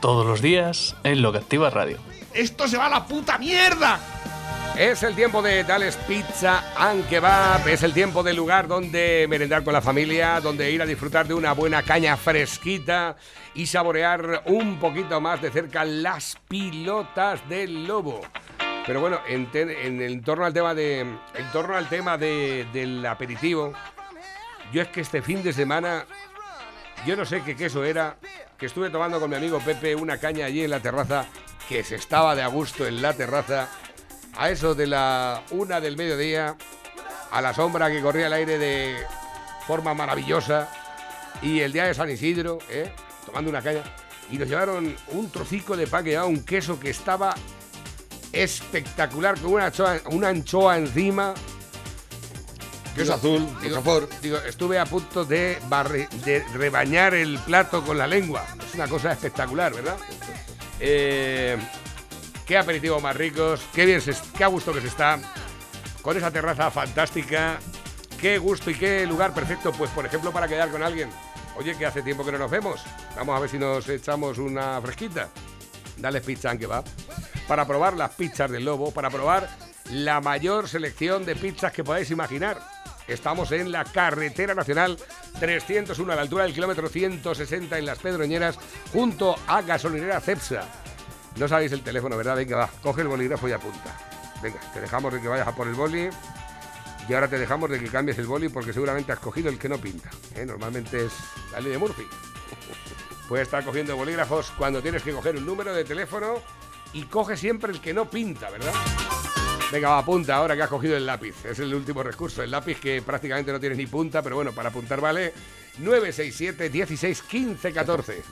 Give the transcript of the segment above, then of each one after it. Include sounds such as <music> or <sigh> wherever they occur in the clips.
Todos los días en Lo que Activa Radio. ¡Esto se va a la puta mierda! Es el tiempo de Dales Pizza and Kebab. Es el tiempo del lugar donde merendar con la familia, donde ir a disfrutar de una buena caña fresquita y saborear un poquito más de cerca las pilotas del lobo. Pero bueno, en, torno al tema de, en torno al tema de- del aperitivo, yo es que este fin de semana, yo no sé qué queso era, que estuve tomando con mi amigo Pepe una caña allí en la terraza, que se estaba de a gusto en la terraza, a eso de la una del mediodía, a la sombra que corría el aire de forma maravillosa, y el día de San Isidro, ¿eh? tomando una caña, y nos llevaron un trocico de pan que llevaba un queso que estaba espectacular, con una una anchoa encima. Que es azul, digo, estuve a punto de, rebañar el plato con la lengua. Es una cosa espectacular, ¿verdad? Eh, qué aperitivo más ricos, qué bien, se, qué a gusto que se está, con esa terraza fantástica, qué gusto y qué lugar perfecto, pues por ejemplo para quedar con alguien. Oye, que hace tiempo que no nos vemos. Vamos a ver si nos echamos una fresquita. Dale pizza que va. Para probar las pizzas del lobo, para probar la mayor selección de pizzas que podáis imaginar. Estamos en la carretera nacional 301 a la altura del kilómetro 160 en Las Pedroñeras, junto a gasolinera Cepsa. No sabéis el teléfono, ¿verdad? Venga, va, coge el bolígrafo y apunta. Venga, te dejamos de que vayas a por el boli. Y ahora te dejamos de que cambies el boli porque seguramente has cogido el que no pinta. ¿eh? Normalmente es la ley de Murphy. <laughs> Puedes estar cogiendo bolígrafos cuando tienes que coger un número de teléfono y coge siempre el que no pinta, ¿verdad? Venga, va, apunta ahora que has cogido el lápiz. Es el último recurso. El lápiz que prácticamente no tienes ni punta, pero bueno, para apuntar vale 967 16 15 14.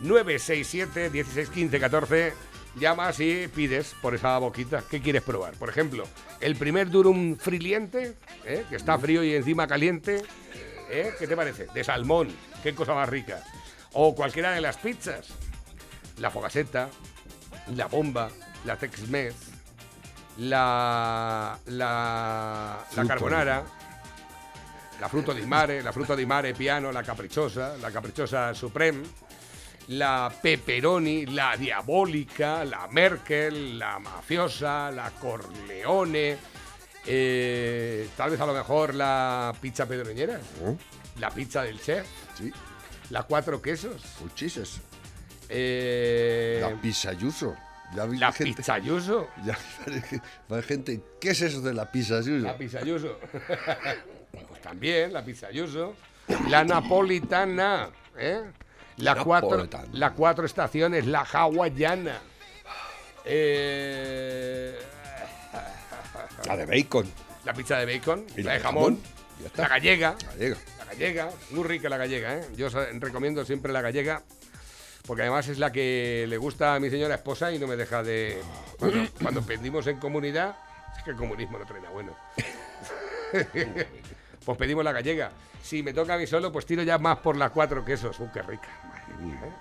967 16 15 14. Llamas y pides por esa boquita. ¿Qué quieres probar? Por ejemplo, el primer durum friliente, ¿eh? que está frío y encima caliente. ¿eh? ¿Qué te parece? De salmón. Qué cosa más rica. O cualquiera de las pizzas. La fogaseta, la bomba, la Tex-Mex, la, la, carbonara, la fruto di mare, la fruto di mare piano, la caprichosa, la caprichosa supreme, la pepperoni, la diabólica, la Merkel, la mafiosa, la Corleone, eh, tal vez a lo mejor la pizza pedroñera, ¿Eh? la pizza del chef, Sí, la cuatro quesos, eh, La pizza yuso. Ya vi la gente, pizza yuso, <laughs> Ya vi <laughs> gente, ¿qué es eso de la pizza yuso? la pizza yuso, <laughs> pues también la pizza yuso, la napolitana, ¿eh? la cuatro, Napolitana. la cuatro estaciones, la hawaiana, eh, La de bacon. la pizza de bacon, Y la de jamón, Ya está. la gallega, Gallega. La gallega, muy rica la gallega, ¿eh? Yo recomiendo siempre la gallega, porque además es la que le gusta a mi señora esposa y no me deja de... Cuando, cuando pedimos en comunidad, es que el comunismo no trae nada bueno. <laughs> pues pedimos la gallega. Si me toca a mí solo, pues tiro ya más por las cuatro quesos. ¡Uh, qué rica! Madre mía, ¿eh?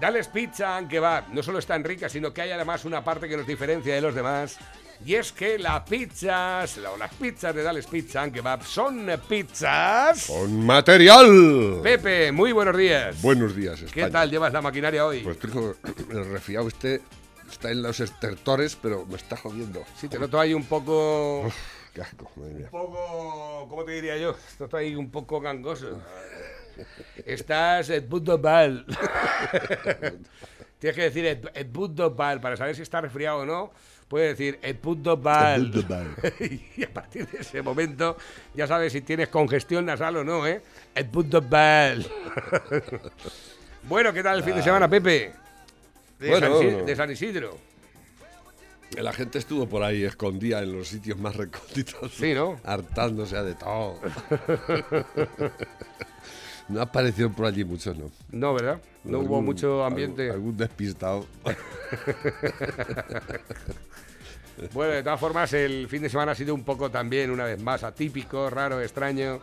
Dales Pizza and Kebab. No solo es tan rica, sino que hay además una parte que nos diferencia de los demás. Y es que las pizzas, o las pizzas de Dales Pizza and Kebab son pizzas. Con material. Pepe, muy buenos días. Buenos días, España. ¿Qué tal llevas la maquinaria hoy? Pues trigo, <clears throat> el resfriado este está en los estertores, pero me está jodiendo. sí, te noto ahí un poco... Qué asco, madre mía. Un poco... ¿Cómo te diría yo? Te noto ahí un poco gangoso. <laughs> Estás et punto mal. Tienes que decir et, et punto mal para saber si está resfriado o no. Puedes decir et punto mal. <laughs> y a partir de ese momento ya sabes si tienes congestión nasal o no, ¿eh? Et punto mal. <laughs> bueno, ¿qué tal el fin de semana, Pepe? De, Bueno. San, Isi- de San Isidro. La gente estuvo por ahí escondida en los sitios más recónditos. Sí, ¿no? Hartándose de todo. <laughs> No apareció por allí mucho, ¿no? No, ¿verdad? No hubo mucho ambiente. Algún, algún despistado. <laughs> Bueno, de todas formas, el fin de semana ha sido un poco también, una vez más, atípico, raro, extraño.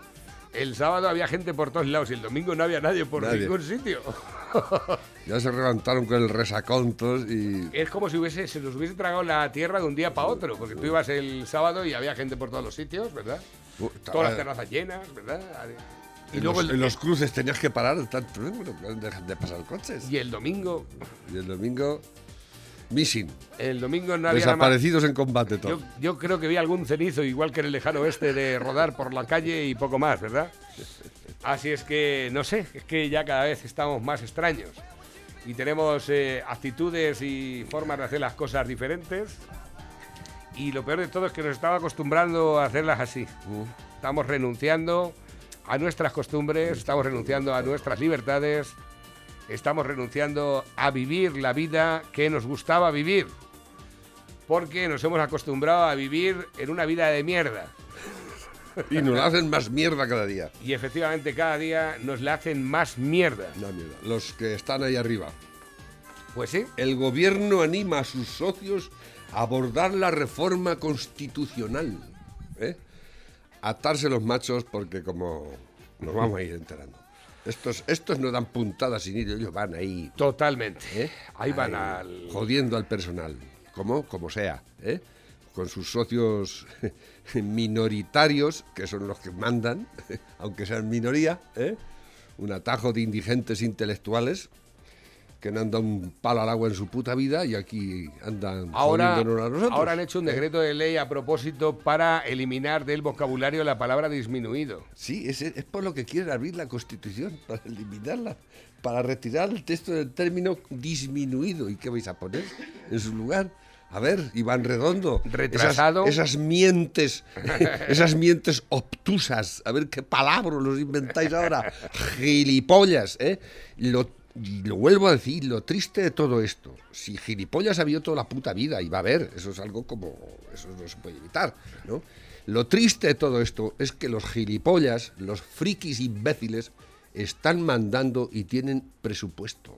El sábado había gente por todos lados y el domingo no había nadie por Nadie. ningún sitio. <laughs> Ya se levantaron con el resacón todos y. Es como si hubiese, se nos hubiese tragado la tierra de un día para otro, porque tú ibas el sábado y había gente por todos los sitios, ¿verdad? Uh, Todas las terrazas llenas, ¿verdad? Y en, luego los, el, en los cruces tenías que parar, tanto, ¿eh? Dejan de pasar coches. y el domingo, Y el domingo, missing. el domingo no había nada más. Desaparecidos en combate Yo, todos. yo creo que vi algún cenizo, igual que en el lejano oeste, de rodar por la calle y poco más, ¿verdad? Así es que, no sé, es que ya cada vez estamos más extraños. Y tenemos eh, actitudes y formas de hacer las cosas diferentes. Y lo peor de todo es que nos estaba acostumbrando a hacerlas así. Estamos renunciando a nuestras costumbres, estamos renunciando a nuestras libertades, estamos renunciando a vivir la vida que nos gustaba vivir porque nos hemos acostumbrado a vivir en una vida de mierda. Y nos hacen más mierda cada día. Y efectivamente cada día nos la hacen más mierda. No, mierda. Los que están ahí arriba. Pues sí, El gobierno anima a sus socios a abordar la reforma constitucional. ¿eh? Atarse los machos porque como nos vamos a ir enterando. Estos, estos no dan puntadas sin ir, ellos van ahí totalmente. ¿eh? Ahí van Ahí, al... Jodiendo al personal, como, como sea, ¿eh? con sus socios <laughs> minoritarios, que son los que mandan, <laughs> aunque sean minoría, ¿eh? un atajo de indigentes intelectuales que no han dado un palo al agua en su puta vida y aquí andan Ahora, a nosotros. ahora han hecho un decreto de ley a propósito para eliminar del vocabulario la palabra disminuido. Sí, es, es por lo que quieren abrir la Constitución, <laughs> para eliminarla, para retirar el texto del término disminuido. ¿Y qué vais a poner en su lugar? A ver, Iván Redondo. Retrasado. Esas, esas mientes, <laughs> esas mientes obtusas. A ver qué palabras los inventáis ahora. <laughs> Gilipollas, ¿eh? Lo, y lo vuelvo a decir, lo triste de todo esto, si gilipollas ha habido toda la puta vida y va a haber, eso es algo como, eso no se puede evitar, ¿no? Lo triste de todo esto es que los gilipollas, los frikis imbéciles, están mandando y tienen presupuesto.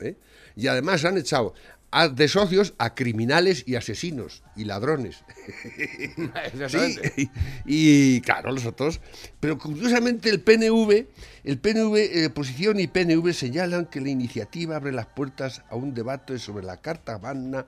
¿Eh? Y además han echado a- de socios a criminales y asesinos y ladrones. <laughs> Sí, y, y, claro, los otros. Pero curiosamente el PNV, el PNV, eh, oposición y PNV señalan que la iniciativa abre las puertas a un debate sobre la Carta Magna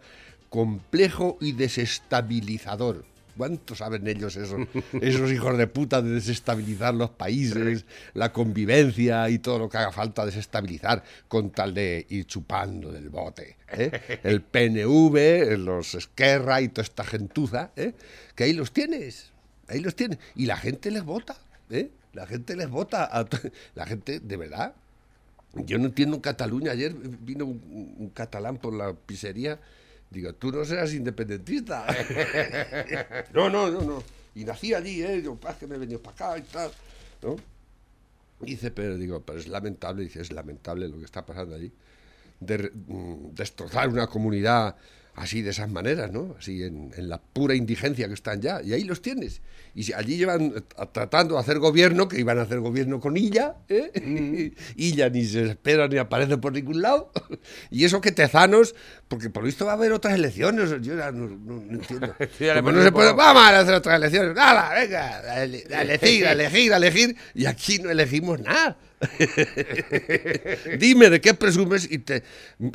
complejo y desestabilizador. ¿Cuánto saben ellos eso? Esos hijos de puta de desestabilizar los países, la convivencia y todo lo que haga falta desestabilizar con tal de ir chupando del bote. ¿eh? El PNV, los Esquerra y toda esta gentuza, ¿eh? que ahí los tienes, ahí los tienes. Y la gente les vota, ¿eh? la gente les vota. A la gente, de verdad. Yo no entiendo en Cataluña. Ayer vino un, un catalán por la pizzería. Digo, tú no serás independentista. <laughs> no, no, no, no. Y nací allí, ¿eh? Yo, "Ah, que me he venido para acá y tal. ¿No? Dice, pero digo, pero es lamentable, dice, es lamentable lo que está pasando allí. De, mm, destrozar una comunidad así de esas maneras, ¿no? Así en, en la pura indigencia que están ya. Y ahí los tienes. Y si allí llevan tratando de hacer gobierno, que iban a hacer gobierno con Illa, ¿eh? <laughs> Illa ni se espera ni aparece por ningún lado. <laughs> y eso que Tezanos, porque por lo visto va a haber otras elecciones, yo ya no, no- no entiendo. <laughs> Le Como no se puede, vamos a hacer otras elecciones, nada, venga, a elegir, a elegir, a elegir, y aquí no elegimos nada. <laughs> Dime de qué presumes y te,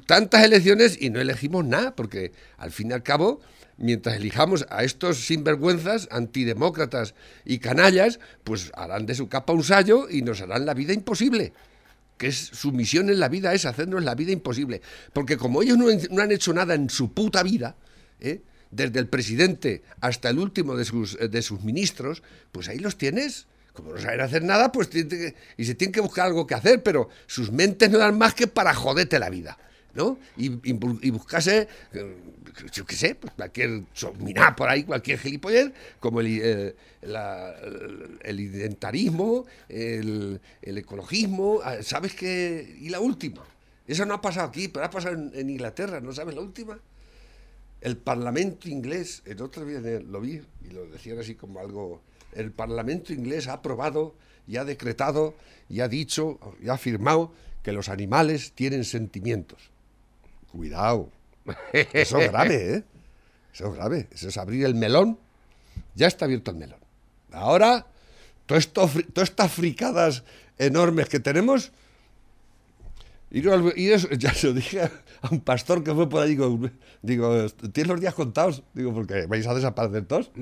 tantas elecciones y no elegimos nada, porque al fin y al cabo, mientras elijamos a estos sinvergüenzas, antidemócratas y canallas, pues harán de su capa un sallo y nos harán la vida imposible. Que es su misión en la vida es hacernos la vida imposible. Porque como ellos no, han- hecho nada en su puta vida, ¿eh? desde el presidente hasta el último de sus, de sus ministros, pues ahí los tienes. Como no saben hacer nada, pues y se tienen que buscar algo que hacer, pero sus mentes no dan más que para joderte la vida. ¿no? Y, y y buscase, eh, yo qué sé, pues cualquier mirar por ahí, cualquier gilipollez, como el, eh, el, identarismo, el, el ecologismo, ah, ¿sabes qué? Y la última, eso no ha pasado aquí, pero ha pasado en, en Inglaterra, ¿no sabes la última? El Parlamento inglés, el otro día lo vi y lo decían así como algo el Parlamento inglés ha aprobado y ha decretado y ha dicho y ha afirmado que los animales tienen sentimientos. Cuidado. Eso es grave, ¿eh? Eso es grave. Eso es abrir el melón. Ya está abierto el melón. Ahora, todas estas fricadas enormes que tenemos. Y, no- y eso, <laughs> ya se lo dije a un pastor que fue por ahí, digo, digo, ¿tienes los días contados? Digo, porque vais a desaparecer todos. <laughs>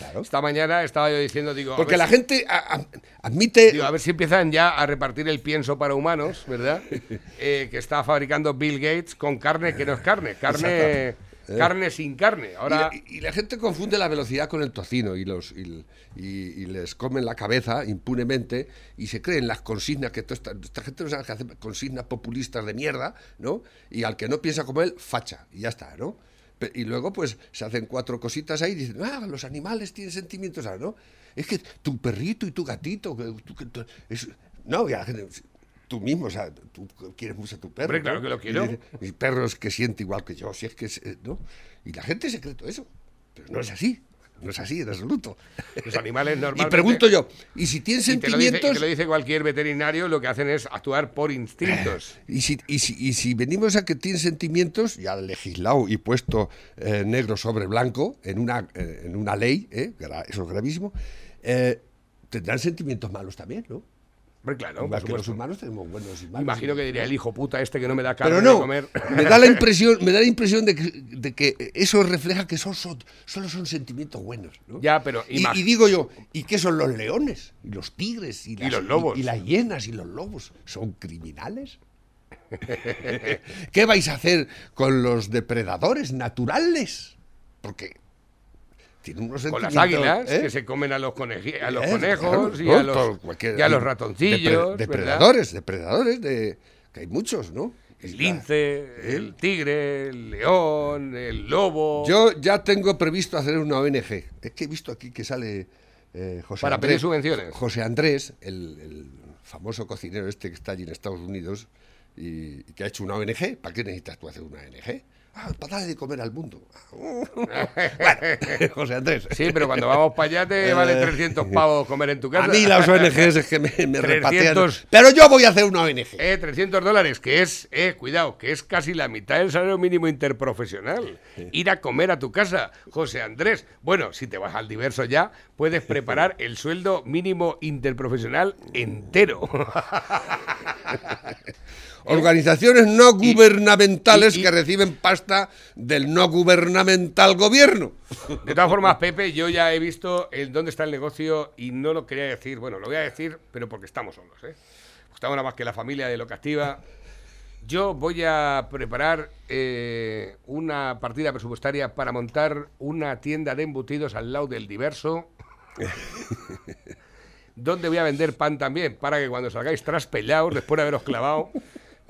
Claro. Esta mañana estaba yo diciendo, digo, Porque la si- gente a- a- admite... Digo, a ver si empiezan ya a repartir el pienso para humanos, ¿verdad? <laughs> Eh, que está fabricando Bill Gates con carne que no es carne, carne, carne sin carne. Y Ahora, la, y la gente confunde la velocidad con el tocino y, los, y, y- y les comen la cabeza impunemente y se creen las consignas que esta, esta gente no sabe que hace consignas populistas de mierda, ¿no? Y al que no piensa como él, facha, y ya está, ¿no? Y luego, pues, se hacen cuatro cositas ahí y dicen, ah, los animales tienen sentimientos, ¿sabes, ¿no? Es que tu perrito y tu gatito, es- no, y la gente, tú mismo, o sea, tú quieres mucho a tu perro. Hombre, claro ¿no? que lo quiero. Y mi perro es que siente igual que yo, si es que es, eh, ¿no? Y la gente se cree todo eso. Pero no es así, no es así en absoluto. los animales <laughs> Y normalmente... pregunto yo, ¿y si tienen y te lo, dice, y sentimientos? te lo dice cualquier veterinario, lo que hacen es actuar por instintos. <laughs> Y si, y, si, y si venimos a que tienen sentimientos, ya legislado y puesto eh, negro sobre blanco en una, eh, en una ley, ¿eh? Eso es gravísimo, tendrán sentimientos malos también, ¿no? Hombre, claro, Igual por que los humanos tenemos buenos y malos. Imagino que diría el hijo puta este que no me da carne Pero de no, comer. me da la <laughs> impresión, me da la impresión de que, de que eso refleja que son, son- solo son sentimientos buenos. ¿no? Ya, pero y, y digo yo, ¿y qué son los leones? Y los tigres y, las- los lobos. Y, las hienas y los lobos. ¿Son criminales? <laughs> ¿Qué vais a hacer con los depredadores naturales? Porque tienen unos Con las águilas ¿eh? que se comen a los, coneji- a los Eh, conejos claro, y, a los, y a los ratoncillos. depredadores, depredadores, de, que hay muchos, ¿no? El lince, el tigre, el león, el lobo. Yo ya tengo previsto hacer una ONG. Es que he visto aquí que sale eh, José Para Andrés. pedir subvenciones. José Andrés, el, el famoso cocinero este que está allí en Estados Unidos y, y que ha hecho una ONG. ¿Para qué necesitas tú hacer una ONG? Ah, para darle de comer al mundo. <laughs> bueno, <laughs> José Andrés. Sí, pero cuando vamos para allá te vale 300 pavos comer en tu casa. A mí las ONGs es que me, me 300. repatean. Pero yo voy a hacer una ONG. Eh, 300 dólares, que es, eh, cuidado, que es casi la mitad del salario mínimo interprofesional. Ir a comer a tu casa, José Andrés. Bueno, si te vas al diverso ya, puedes preparar el sueldo mínimo interprofesional entero. <laughs> Organizaciones no gubernamentales y- y- que reciben pasta del no gubernamental gobierno. <laughs> De todas formas, Pepe, yo ya he visto el dónde está el negocio y no lo quería decir. Bueno, lo voy a decir, pero porque estamos solos, ¿eh? Estamos nada más que la familia de Locativa. Yo voy a preparar eh, una partida presupuestaria para montar una tienda de embutidos al lado del diverso. <laughs> donde voy a vender pan también, para que cuando salgáis traspellados, después de haberos clavado,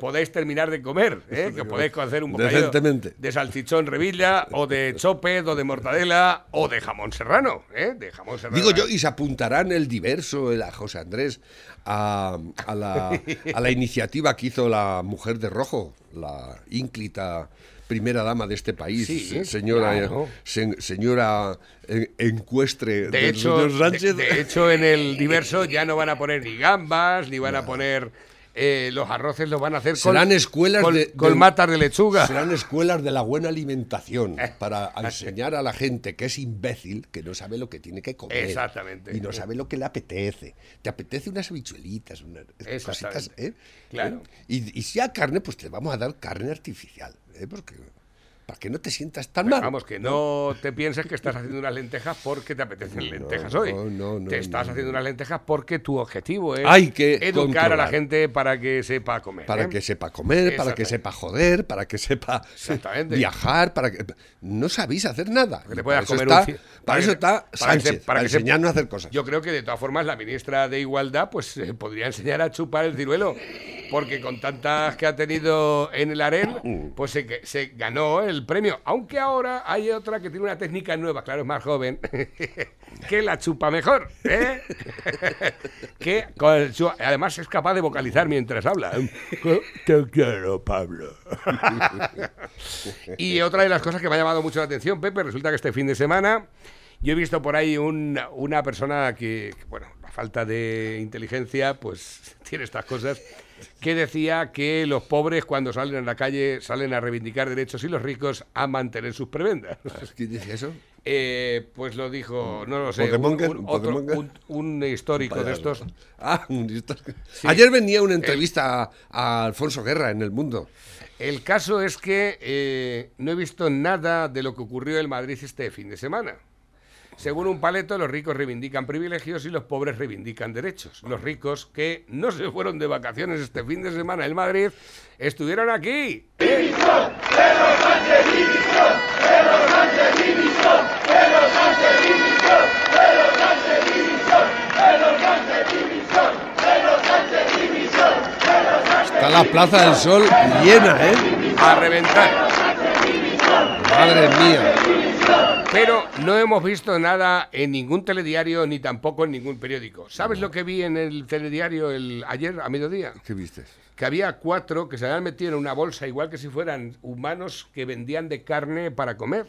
podáis terminar de comer, ¿eh? que podéis hacer un bocadillo de salchichón revilla, o de chopet, o de mortadela, o de jamón serrano, ¿eh? De jamón serrano. Digo yo, y se apuntarán el diverso, el a José Andrés, a, a la, a la iniciativa que hizo la mujer de rojo, la ínclita primera dama de este país, Sí, señora, claro. se- señora en- encuestre De del hecho, señor de, Sánchez. de hecho, en el diverso ya no van a poner ni gambas, ni van a poner eh, los arroces, los van a hacer con, Serán escuelas con, de- con de- matas de lechuga. Serán escuelas de la buena alimentación Eh. para enseñar a la gente que es imbécil, que no sabe lo que tiene que comer. Exactamente. Y no sabe lo que le apetece. Te apetece unas habichuelitas, unas cositas, ¿eh? Claro. ¿Eh? Y, y si a carne, pues te vamos a dar carne artificial, ¿eh? Porque para que no te sientas tan mal. Vamos, que no te pienses que estás haciendo unas lentejas porque te apetecen <laughs> lentejas hoy. no, no, te no, estás no, haciendo unas lentejas porque tu objetivo es Hay que educar a la gente para que sepa comer. Para ¿eh? que sepa comer, para que sepa joder, para que sepa viajar, para que no sabéis hacer nada. Que te para eso comer un está, ci- para eso está para que se- Sánchez, para para que se- enseñarnos a hacer cosas. Yo creo que de todas formas la ministra de Igualdad pues eh, podría enseñar a chupar el ciruelo, porque con tantas que ha tenido en el AREN, pues se, se ganó el premio. Aunque ahora hay otra que tiene una técnica nueva, claro, es más joven, <laughs> que la chupa mejor, ¿eh? <laughs> que con su- además es capaz de vocalizar mientras habla. Te quiero, Pablo. <laughs> y otra de las cosas que me ha llamado mucho la atención, Pepe, resulta que este fin de semana Yo he visto por ahí un- una persona que, que, bueno, falta de inteligencia, pues <laughs> tiene estas cosas, que decía que los pobres cuando salen a la calle salen a reivindicar derechos y los ricos a mantener sus prebendas. ¿Quién dice eso? Eh, pues lo dijo, no lo sé, un, otro- un- un histórico de estos. Ah, un histórico. Ayer venía una entrevista a, a Alfonso Guerra en El Mundo. El caso es que eh, no he visto nada de lo que ocurrió en Madrid este fin de semana. Según un paleto, los ricos reivindican privilegios y los pobres reivindican derechos. Los ricos que no se fueron de vacaciones este fin de semana en Madrid estuvieron aquí. Está la Plaza del Sol llena, ¿eh? A reventar. Madre mía. Pero no hemos visto nada en ningún telediario ni tampoco en ningún periódico. ¿Sabes lo que vi en el telediario el, ayer a mediodía? ¿Qué viste? que había cuatro que se habían metido en una bolsa igual que si fueran humanos que vendían de carne para comer.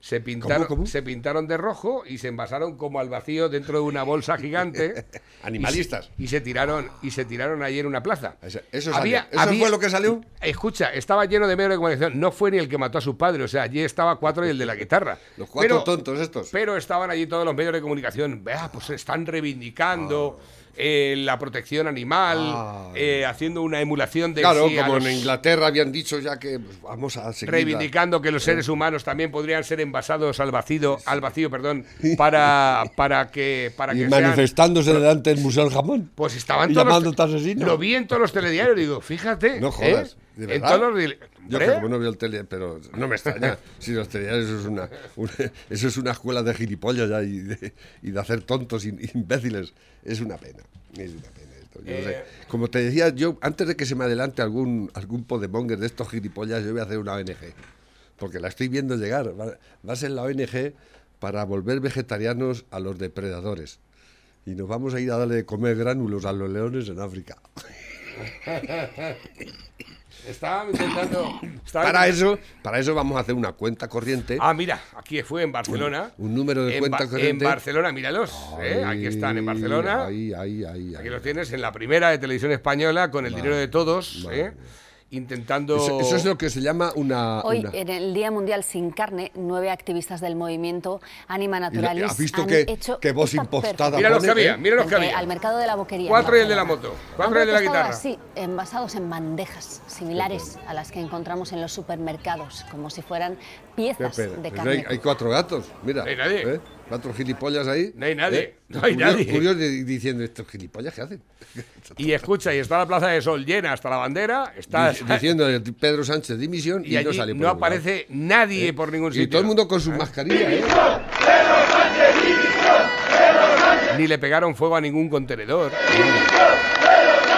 Se pintaron, cómo? se pintaron de rojo y se envasaron como al vacío dentro de una bolsa gigante. <laughs> Animalistas. Y se, y se tiraron y se tiraron ayer en una plaza. Eso- eso salió. ¿Eso fue lo que salió? Escucha, estaba lleno de medios de comunicación. No fue ni el que mató a su padre, o sea, allí estaba cuatro y el de la guitarra. <laughs> Los cuatro Pero- tontos estos. pero estaban allí todos los medios de comunicación. Vea, pues están reivindicando eh, la protección animal, Ah. eh, haciendo una emulación de Claro, sí como los- en Inglaterra habían dicho ya que pues, vamos a seguir. reivindicando que los seres humanos también podrían ser envasados al vacío, al vacío, perdón, <laughs> para para que para Y que sean- manifestándose delante del Museo del Jamón. pues estaban todos asesino. Lo vi en todos los telediarios, digo, fíjate. No jodas, ¿eh? ¿de En todos los Yo que como no veo el tele, pero no me extraña. <laughs> si los telediarios eso es una, una- eso es una escuela de gilipollas ya y de, y de hacer tontos y imbéciles. Es una pena. Es una pena esto. Yo no sé. Eh. Como te decía, yo antes de que se me adelante algún algún podemonger de estos gilipollas, yo voy a hacer una ONG. Porque la estoy viendo llegar. Va, va a ser la ONG para volver vegetarianos a los depredadores. Y nos vamos a ir a darle de comer gránulos a los leones en África. <laughs> Estaba intentando. <coughs> Para intentando- eso, para eso vamos a hacer una cuenta corriente. Ah, mira, aquí fue en Barcelona. Un- un número de En cuenta corriente. En Barcelona, míralos. ¿eh? Aquí están en Barcelona. Ahí, ahí, ahí. Aquí los tienes en la primera de televisión española con el dinero de todos, ¿eh? Intentando. Eso, eso es lo que se llama una. Hoy, una- en el Día Mundial sin Carne, nueve activistas del movimiento Anima Naturalis ¿has visto han que- hecho que voz impostada Mira los que había, mira los que había. Al mercado de la boquería. Cuatro y el de la moto, cuatro y el de la guitarra. así, envasados en bandejas similares a las que encontramos en los supermercados, como si fueran piezas de Pues carne. hay, hay cuatro gatos, mira. No hay nadie. ¿eh? Cuatro gilipollas ahí. No hay nadie, ¿eh? no hay Curio- nadie. Curiosos di- diciendo, ¿estos gilipollas qué hacen? Y escucha, y está la Plaza de Sol llena hasta la bandera, está. Dic- Diciendo Pedro Sánchez dimisión y, y no no, sale por lado. aparece nadie por ningún Y sitio. todo el mundo con sus mascarillas, ¿eh? Ni le pegaron fuego a ningún contenedor.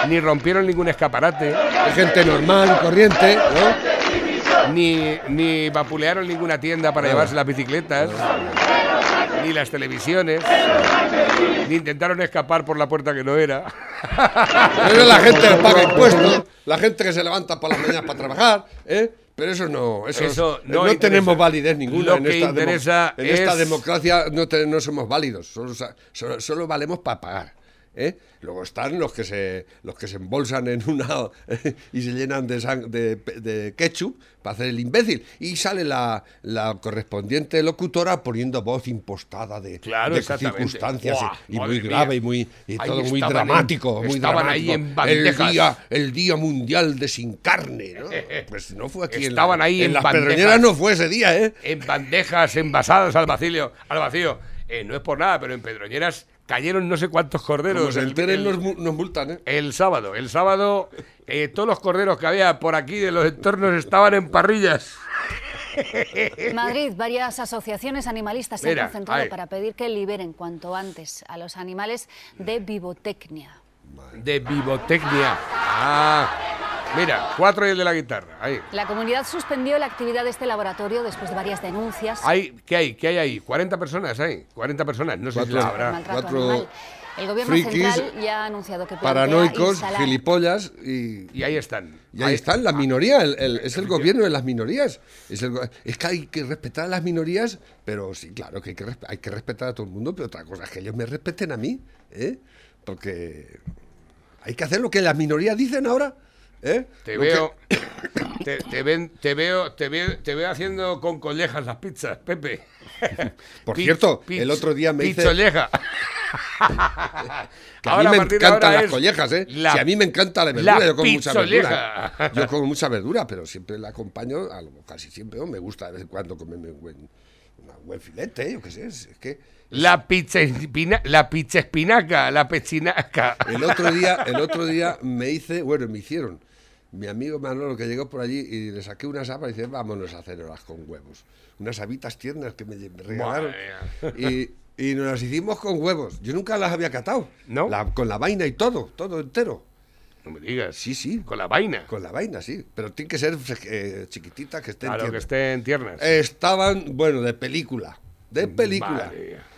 Ni rompieron ningún escaparate. Hay gente normal, corriente, ¿no? Ni, ni vapulearon ninguna tienda para llevarse las bicicletas. Ni las televisiones. Ni intentaron escapar por la puerta que no era. <laughs> Pero la gente que paga impuestos, la gente que se levanta por las mañanas para trabajar, ¿eh? Pero eso no, eso, Eso es- no tenemos validez ninguna Lo en, que esta, interesa en esta es- democracia no, te- no somos válidos, solo, solo, solo valemos para pagar. ¿Eh? Luego están los que se los que se embolsan en una <laughs> y se llenan de, sang- de, de ketchup para hacer el imbécil y sale la, la correspondiente locutora poniendo voz impostada de, Claro, de circunstancias y muy grave y muy y todo muy estaban en- dramático muy estaban ahí en el bandejas. día el día mundial de sin carne ¿no? <laughs> pues no fue aquí en la- Estaban ahí en las bandejas. pedroñeras no fue ese día eh en bandejas envasadas al vacío. Al vacío. Eh, no es por nada, pero en Pedroñeras cayeron no sé cuántos corderos. Como se enteren el- nos, mu- nos multan eh El sábado, el sábado, eh, todos los corderos que había por aquí de los entornos estaban en parrillas. <laughs> Madrid, varias asociaciones animalistas se Mira, han concentrado para pedir que liberen cuanto antes a los animales de vivotecnia. De vivotecnia. Ah, mira, cuatro y el de la guitarra. Ahí. La comunidad suspendió la actividad de este laboratorio después de varias denuncias Hay, ¿Qué hay? ¿Qué hay ahí? ¿40 personas hay? 40 personas, no sé si Cuatro. las por habrá. cuatro- animal. El gobierno frikis, central ya ha anunciado que paranoicos, instalar- gilipollas y, Y ahí están. y ahí están, la minoría, el- el- es el gobierno de las minorías. Es, el go- es que hay que respetar a las minorías, pero sí, claro que hay que, hay que respetar a todo el mundo, pero otra cosa es que ellos me respeten a mí, ¿eh? Porque hay que hacer lo que las minorías dicen ahora, ¿eh? Te Lo que- veo, te, te ven, te veo, te veo, te veo haciendo con collejas las pizzas, Pepe. <laughs> Por cierto, el otro día me hice... Pizolleja. <laughs> Que a Ahora, mí me encantan las collejas, ¿eh? la- si a mí me encanta la verdura, la yo como mucha verdura. <laughs> Yo como mucha verdura, pero siempre la acompaño, a lo- casi siempre, me gusta de vez en cuando comerme un buen, un buen filete, yo qué sé, es, es que... La pizza, espina- la pizza espinaca, la pechinaca. El otro día, el otro día me hice, bueno, me hicieron, mi amigo Manolo que llegó por allí y le saqué unas habas y dice, vámonos a hacerlas con huevos. Unas habitas tiernas que me, regalaron. Y, y nos las hicimos con huevos. Yo nunca las había catado. ¿No? La- con la vaina y todo, todo entero. No me digas. Sí, sí. Con la vaina. Con la vaina, sí. Pero tiene que ser eh, chiquitita, que esté A lo que estén tiernas. Estaban, bueno, de película. De película.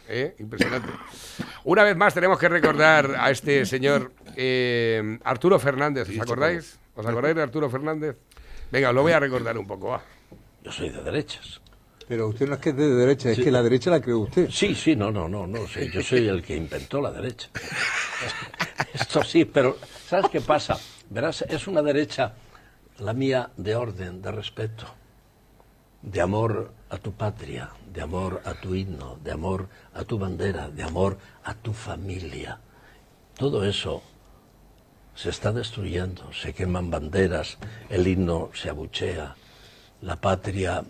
¿eh? Impresionante. Una vez más tenemos que recordar a este señor eh, Arturo Fernández. ¿Os acordáis? ¿Os acordáis de Arturo Fernández? Venga, os lo voy a recordar un poco. va. Yo soy de derechas. Pero usted no es que es de derecha, es que la derecha la creó usted. Sí, sí, no, no, no, no, sí, yo soy el que inventó la derecha. Esto sí, pero ¿sabes qué pasa? Verás, es una derecha, la mía, de orden, de respeto, de amor a tu patria, de amor a tu himno, de amor a tu bandera, de amor a tu familia. Todo eso se está destruyendo, se queman banderas, el himno se abuchea, la patria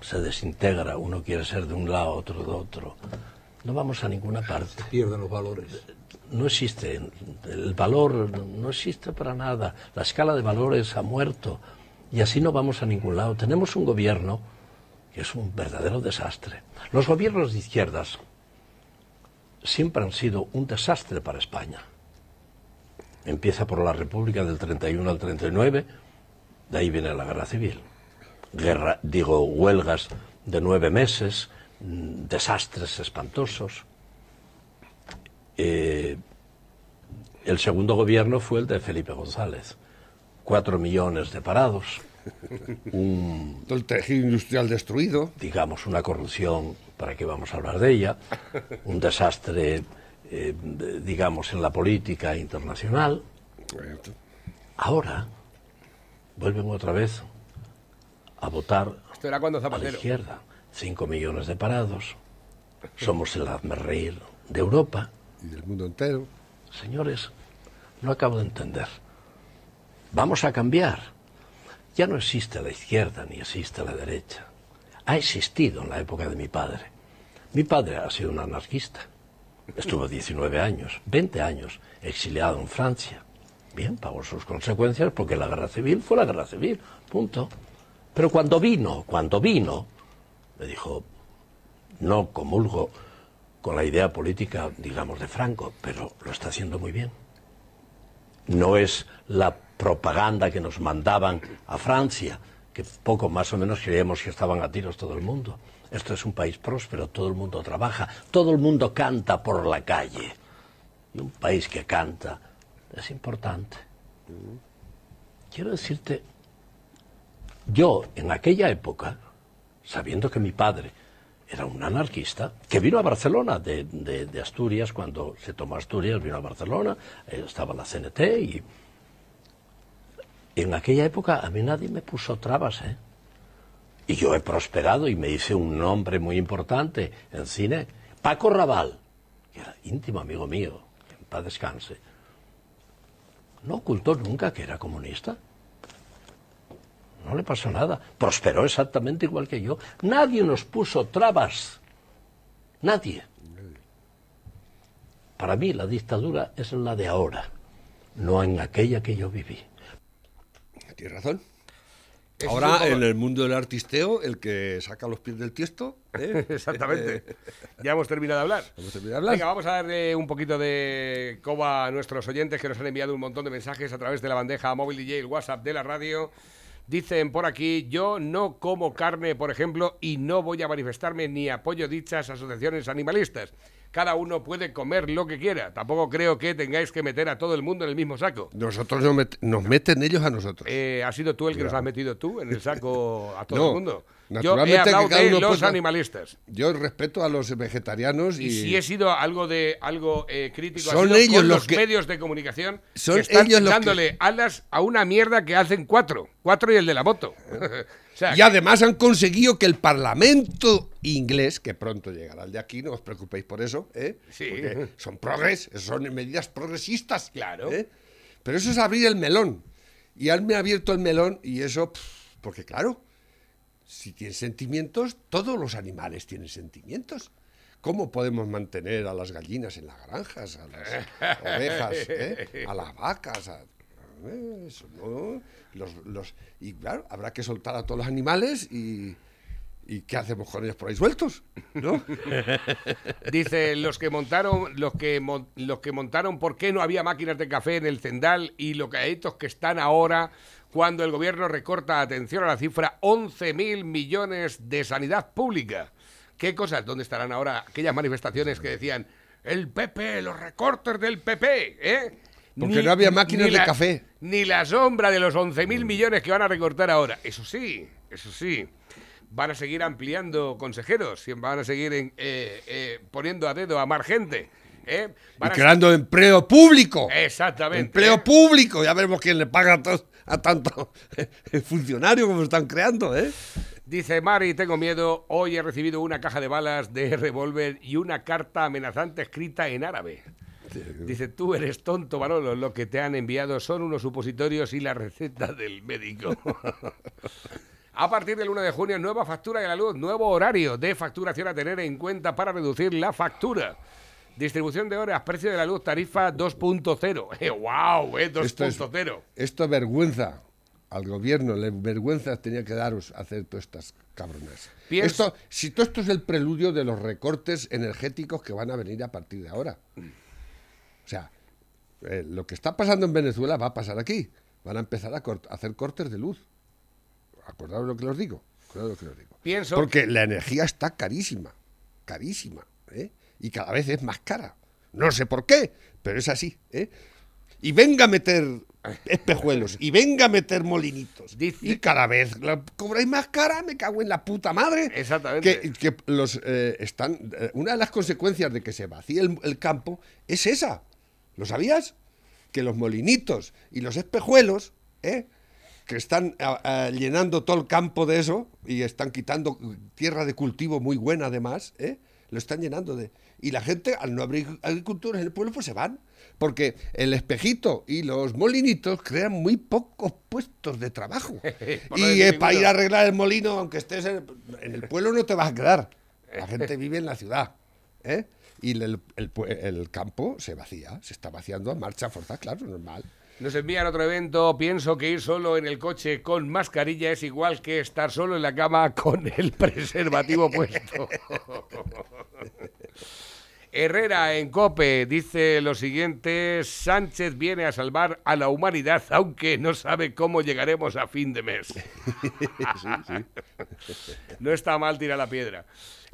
se desintegra, uno quiere ser de un lado, otro de otro. No vamos a ninguna parte. Pierden los valores. No existe, el valor no existe para nada, la escala de valores ha muerto y así no vamos a ningún lado. Tenemos un gobierno que es un verdadero desastre. Los gobiernos de izquierdas siempre han sido un desastre para España. Empieza por la República del 31 al 39, de ahí viene la guerra civil. Guerra, digo, huelgas de nueve meses, mm, desastres espantosos. Eh, el segundo gobierno fue el de Felipe González. Cuatro millones de parados, un, <laughs> el tejido industrial destruido. digamos, una corrupción, ¿para qué vamos a hablar de ella? Un desastre, eh, digamos, en la política internacional. Ahora vuelven otra vez a votar Esto era cuando a la izquierda. Cinco millones de parados. Somos el reír de Europa. Y del mundo entero. Señores, no acabo de entender. Vamos a cambiar. Ya no existe la izquierda ni existe la derecha. Ha existido en la época de mi padre. Mi padre ha sido un anarquista. Estuvo 19 años, 20 años, exiliado en Francia. Bien, pagó sus consecuencias porque la guerra civil fue la guerra civil, punto. Pero cuando vino, cuando vino, me dijo, no comulgo con la idea política, digamos, de Franco, pero lo está haciendo muy bien. No es la propaganda que nos mandaban a Francia, que poco más o menos creíamos que estaban a tiros todo el mundo. Esto es un país próspero, todo el mundo trabaja, todo el mundo canta por la calle. Y un país que canta es importante. Quiero decirte, yo en aquella época, sabiendo que mi padre era un anarquista, que vino a Barcelona de, de- Asturias, cuando se tomó Asturias, vino a Barcelona, eh, estaba la CNT y en aquella época a mí nadie me puso trabas, ¿eh? Y yo he prosperado y me hice un nombre muy importante en cine. Paco Raval, que era íntimo amigo mío, en paz descanse, no ocultó nunca que era comunista. No le pasó nada. Prosperó exactamente igual que yo. Nadie nos puso trabas. Nadie. Para mí la dictadura es la de ahora, no en aquella que yo viví. Tienes razón. Ahora, en el mundo del artisteo, el que saca los pies del tiesto. ¿eh? <laughs> Exactamente. <laughs> Ya hemos terminado de hablar. Hemos terminado de hablar. Venga, vamos a darle un poquito de coba a nuestros oyentes que nos han enviado un montón de mensajes a través de la bandeja móvil DJ, el WhatsApp de la radio. Dicen por aquí, yo no como carne, por ejemplo, y no voy a manifestarme ni apoyo dichas asociaciones animalistas. Cada uno puede comer lo que quiera. Tampoco creo que tengáis que meter a todo el mundo en el mismo saco. Nosotros nos, met- nos meten ellos a nosotros. Eh, ¿Has sido tú el que nos has metido tú en el saco a todo No, el mundo? Yo he naturalmente que hablado cada de uno los animalistas. Yo respeto a los vegetarianos y, Y si he sido algo de algo eh, crítico Son ellos con los los que- medios de comunicación Son que están ellos los que- dándole alas a una mierda que hacen cuatro, cuatro y el de la moto. <laughs> o sea, y además han conseguido que el Parlamento inglés, que pronto llegará el de aquí, no os preocupéis por eso, ¿eh? Sí. Porque son progres, son medidas progresistas. Claro. ¿eh? Pero eso es abrir el melón. Y han me abierto el melón y eso, pff, porque claro, si tienen sentimientos, todos los animales tienen sentimientos. ¿Cómo podemos mantener a las gallinas en las granjas, a las <laughs> ovejas, eh? a las vacas? a- eh, eso no. Los, los- y claro, habrá que soltar a todos los animales y, y ¿qué hacemos con ellos por ahí sueltos? ¿No? <laughs> Dice los que montaron, los que mon- los que montaron por qué no había máquinas de café en el Cendal y los calladitos que están ahora cuando el gobierno recorta, atención a la cifra, 11.000 millones de sanidad pública. ¿Qué cosas? ¿Dónde estarán ahora aquellas manifestaciones que decían el PP, los recortes del PP? ¿eh? Porque no había máquinas de café. Ni la sombra de los 11.000 millones que van a recortar ahora. Eso sí, eso sí. Van a seguir ampliando consejeros, y van a seguir en- eh, eh, poniendo a dedo a más gente. ¿eh? Y Van a- creando empleo público. Exactamente. Empleo público. Ya veremos quién le paga a, to- a tanto <laughs> funcionario como están creando, ¿eh? Dice Mari, tengo miedo. Hoy he recibido una caja de balas de revólver y una carta amenazante escrita en árabe. Dice, tú eres tonto, Manolo. Lo que te han enviado son unos supositorios y la receta del médico. <laughs> <laughs> A partir del 1 de junio, nueva factura de la luz, nuevo horario de facturación a tener en cuenta para reducir la factura. Distribución de horas, precio de la luz, tarifa 2.0. <laughs> Eh, ¡Wow! Eh, 2.0. Esto es- Esto es vergüenza. Al gobierno le vergüenza tenía que daros hacer todas estas cabronas. Pienso- Esto, si todo esto es el preludio de los recortes energéticos que van a venir a partir de ahora. O sea, eh, lo que está pasando en Venezuela va a pasar aquí. Van a empezar a, cort- a hacer cortes de luz. Acordaos lo que os digo. lo que os digo. Pienso- Porque la energía está carísima. Carísima. ¿eh? Y cada vez es más cara. No sé por qué, pero es así. ¿eh? Y venga a meter espejuelos. y venga a meter molinitos. Dice- Y cada vez la cobráis más cara. Me cago en la puta madre. Exactamente. Que, que los eh, están. eh, una de las consecuencias de que se vacíe el, el campo es esa. ¿Lo sabías? Que los molinitos y los espejuelos, ¿eh? Que están llenando todo el campo de eso y están quitando tierra de cultivo muy buena además, ¿eh? lo están llenando de... Y la gente, al no haber agricultura en el pueblo, pues se van. Porque el espejito y los molinitos crean muy pocos puestos de trabajo. <laughs> Y eh, para ir a arreglar el molino, aunque estés en, en el pueblo, no te vas a quedar. La gente vive en la ciudad. ¿eh? Y el, el el campo se vacía, se está vaciando a marcha forzada, claro, normal. Nos envían otro evento. Pienso que ir solo en el coche con mascarilla es igual que estar solo en la cama con el <laughs> preservativo puesto. <laughs> Herrera en Cope dice lo siguiente, Sánchez viene a salvar a la humanidad aunque no sabe cómo llegaremos a fin de mes. <laughs> No está mal tirar la piedra.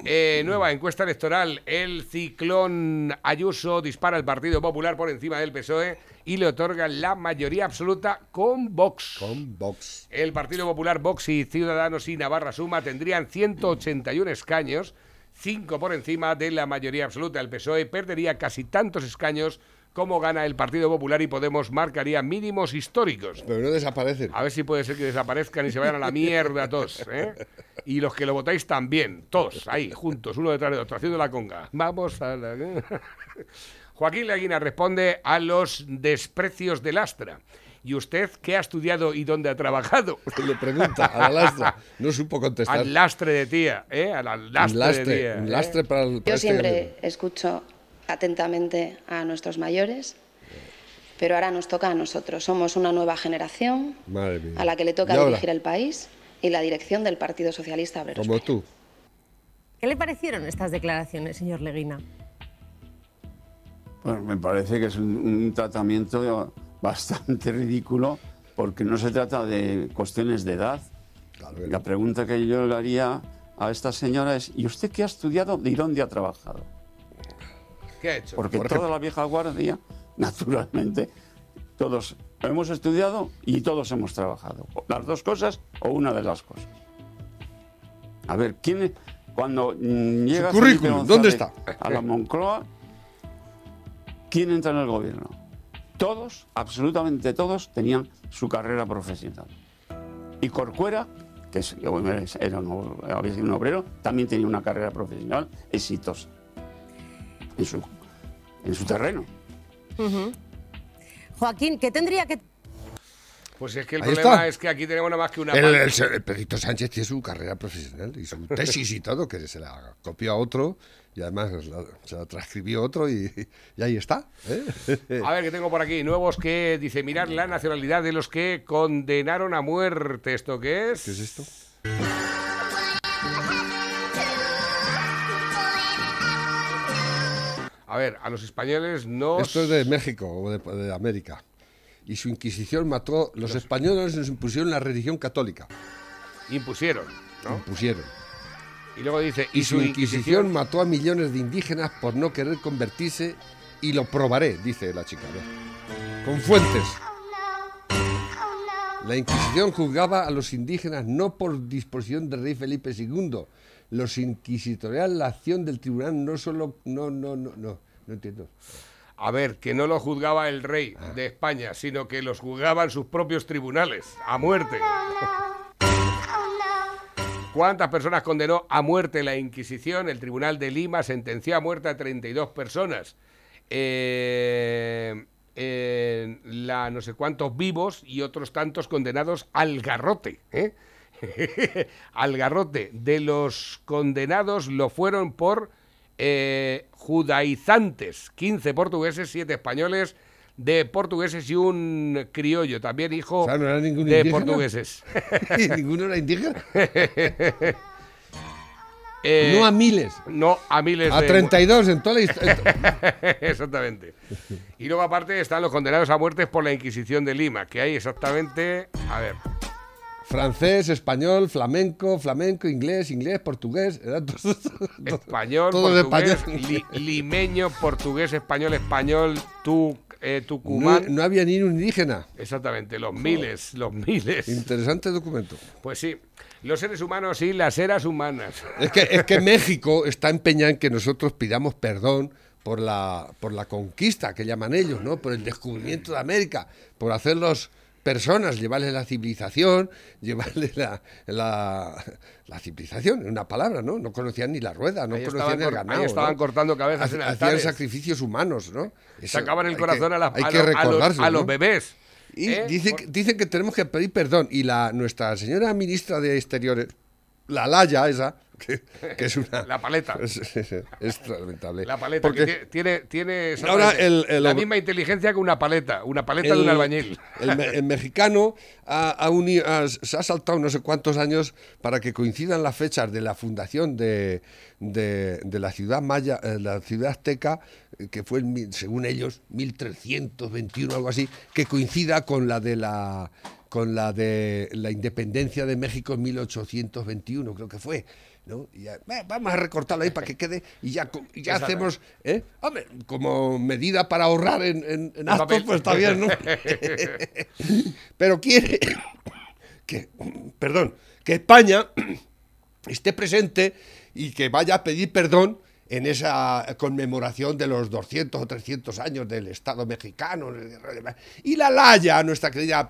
Eh, nueva encuesta electoral. El ciclón Ayuso dispara al Partido Popular por encima del PSOE y le otorga la mayoría absoluta con Vox. Con Vox. El Partido Popular, Vox y Ciudadanos y Navarra Suma tendrían 181 escaños, 5 por encima de la mayoría absoluta. El PSOE perdería casi tantos escaños como gana el Partido Popular y Podemos marcaría mínimos históricos. Pero no desaparecen. A ver si puede ser que desaparezcan y se vayan a la mierda todos, ¿eh? Y los que lo votáis también, todos, ahí, juntos, uno detrás de otro, haciendo la conga. Vamos a la... <laughs> Joaquín Laguina responde a los desprecios del Astra. ¿Y usted qué ha estudiado y dónde ha trabajado? <laughs> Le pregunta a la lastra. No supo contestar. Al lastre de tía, ¿eh? Al lastre, un lastre, de tía. un ¿eh? lastre para el para Yo este siempre escucho atentamente a nuestros mayores, pero ahora nos toca a nosotros. Somos una nueva generación Madre mía. a la que le toca dirigir el país y la dirección del Partido Socialista Obrero Como tú. ¿Qué le parecieron estas declaraciones, señor Leguina? Pues me parece que es un, un tratamiento bastante <laughs> ridículo porque no se trata de cuestiones de edad. Claro La pregunta que yo le haría a esta señora es, ¿y usted qué ha estudiado y dónde ha trabajado? ¿Qué ha hecho? Porque Por toda la vieja guardia, <laughs> naturalmente, todos hemos estudiado y todos hemos trabajado. Las dos cosas o una de las cosas. A ver, ¿quién es- cuando mm, llega Su currículum, ¿dónde González a la Moncloa, ¿quién entra en el gobierno? Todos, absolutamente todos, tenían su carrera profesional. Y Corcuera, que era un, había sido un obrero, también tenía una carrera profesional exitosa en su, en su terreno. Joaquín, ¿qué tendría que Pues es que el Ahí problema está. es que aquí tenemos nada más que una El, pan- el, el Pedrito Sánchez tiene su carrera profesional y su <laughs> tesis y todo, que se la copió a otro y además se la transcribió otro y, y ahí está. ¿eh? A ver, que tengo por aquí nuevos que dice mirar la nacionalidad de los que condenaron a muerte. ¿Esto qué es? ¿Qué es esto? A ver, a los españoles no. Esto es de México o de, de América. Y su Inquisición mató, los españoles nos impusieron la religión católica. Impusieron, ¿no? Impusieron. Y luego dice, Y su Inquisición mató a millones de indígenas por no querer convertirse y lo probaré, dice la chica. Con fuentes. La Inquisición juzgaba a los indígenas no por disposición del rey Felipe II. Los inquisitorial la acción del tribunal no solo... No, no, no, no, no entiendo. A ver, que no lo juzgaba el rey Ah. de España, sino que los juzgaban sus propios tribunales, a muerte. ¿Cuántas personas condenó a muerte la Inquisición? El Tribunal de Lima sentenció a muerte a 32 personas. Eh, eh, la no sé cuántos vivos y otros tantos condenados al garrote. ¿eh? <laughs> al garrote. De los condenados lo fueron por eh, judaizantes, 15 portugueses, 7 españoles, de portugueses y un criollo, también hijo O sea, no era ningún de indígena. portugueses. <laughs> ¿Ninguno era indígena? <laughs> Eh, no a miles. No a miles A de... 32 en toda la historia. <laughs> Exactamente. Y luego aparte están los condenados a muerte por la Inquisición de Lima, que hay exactamente... A ver, Francés, español, flamenco, flamenco, inglés, inglés, portugués. <laughs> Español, portugués, li- limeño, portugués, español, español, tu, eh, No, tucumán... no había ni un indígena. Exactamente, los miles, los miles. Interesante documento. Pues sí, los seres humanos y las eras humanas. Es que, es que México está empeñado en que nosotros pidamos perdón por la, por la conquista que llaman ellos, ¿no? Por el descubrimiento de América, por hacerlos personas, llevarles la civilización, <laughs> llevarles la, la, la civilización, en una palabra, ¿no? No conocían ni la rueda, no Ahí conocían el ganado. ahí estaban ¿no? cortando cabezas Hac- en Hacían sacrificios humanos, ¿no? Eso Sacaban el corazón que- a, la- hay a lo- a los, a los bebés. Y ¿eh? dice que- dicen que tenemos que pedir perdón. Y la nuestra señora ministra de Exteriores, la Laya esa, que, <laughs> que es una... La paleta. <laughs> Es, es- es lamentable. La paleta, Porque que tiene, tiene, Ahora exactamente el- el- la misma inteligencia que una paleta, una paleta de un albañil. El, me- el mexicano ha, ha uni- ha- se ha saltado no sé cuántos años para que coincidan las fechas de la fundación de, de- de la ciudad maya, eh, la ciudad azteca, que fue, según ellos, 1321 algo así, que coincida con la de la con la de la independencia de México en 1821, creo que fue. ¿no? Y ya, "Eh, vamos a recortarlo ahí para que quede y ya, ya hacemos, ¿eh? Hombre, como medida para ahorrar en, en- en actos, pues está bien, ¿no? <laughs> Pero quiere que, perdón, que España esté presente y que vaya a pedir perdón en esa conmemoración de los 200 o 300 años del Estado mexicano. Y la Laya, nuestra querida